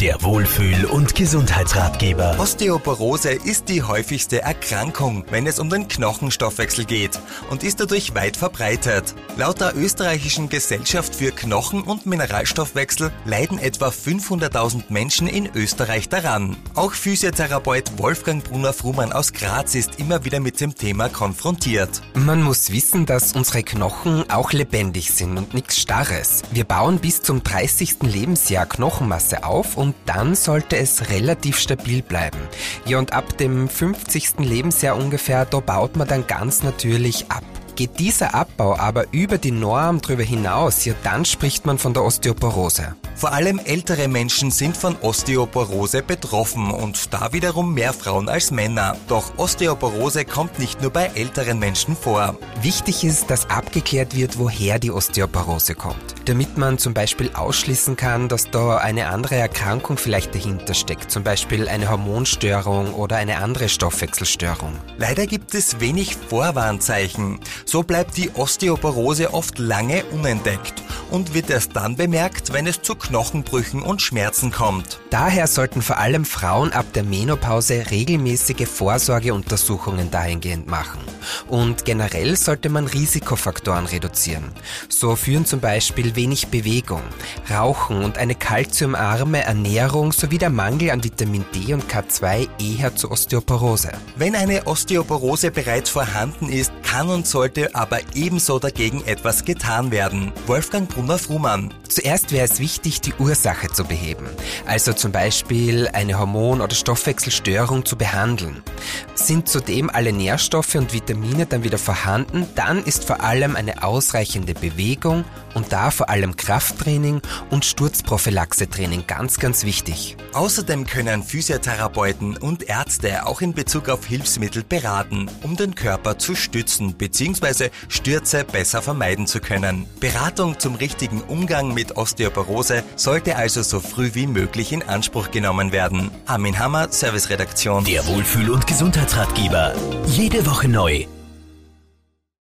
Der Wohlfühl- und Gesundheitsratgeber. Osteoporose ist die häufigste Erkrankung, wenn es um den Knochenstoffwechsel geht und ist dadurch weit verbreitet. Laut der österreichischen Gesellschaft für Knochen- und Mineralstoffwechsel leiden etwa 500.000 Menschen in Österreich daran. Auch Physiotherapeut Wolfgang Brunner-Frumann aus Graz ist immer wieder mit dem Thema konfrontiert. Man muss wissen, dass unsere Knochen auch lebendig sind und nichts Starres. Wir bauen bis zum 30. Lebensjahr Knochenmasse auf und dann sollte es relativ stabil bleiben. Ja, und ab dem 50. Lebensjahr ungefähr, da baut man dann ganz natürlich ab. Geht dieser Abbau aber über die Norm drüber hinaus, ja dann spricht man von der Osteoporose. Vor allem ältere Menschen sind von Osteoporose betroffen und da wiederum mehr Frauen als Männer. Doch Osteoporose kommt nicht nur bei älteren Menschen vor. Wichtig ist, dass abgeklärt wird, woher die Osteoporose kommt, damit man zum Beispiel ausschließen kann, dass da eine andere Erkrankung vielleicht dahinter steckt, zum Beispiel eine Hormonstörung oder eine andere Stoffwechselstörung. Leider gibt es wenig Vorwarnzeichen. So bleibt die Osteoporose oft lange unentdeckt und wird erst dann bemerkt, wenn es zu Knochenbrüchen und Schmerzen kommt. Daher sollten vor allem Frauen ab der Menopause regelmäßige Vorsorgeuntersuchungen dahingehend machen. Und generell sollte man Risikofaktoren reduzieren. So führen zum Beispiel wenig Bewegung, Rauchen und eine kalziumarme Ernährung sowie der Mangel an Vitamin D und K2 eher zur Osteoporose. Wenn eine Osteoporose bereits vorhanden ist, kann und sollte aber ebenso dagegen etwas getan werden. Wolfgang Brunner-Frumann. Zuerst wäre es wichtig, die Ursache zu beheben. Also zum Beispiel eine Hormon- oder Stoffwechselstörung zu behandeln. Sind zudem alle Nährstoffe und Vitamine dann wieder vorhanden, dann ist vor allem eine ausreichende Bewegung und da vor allem Krafttraining und Sturzprophylaxetraining ganz, ganz wichtig. Außerdem können Physiotherapeuten und Ärzte auch in Bezug auf Hilfsmittel beraten, um den Körper zu stützen bzw. Stürze besser vermeiden zu können. Beratung zum richtigen Umgang mit Osteoporose sollte also so früh wie möglich in Anspruch genommen werden. Armin Hammer, Serviceredaktion. Der Wohlfühl- und Gesundheitsratgeber. Jede Woche neu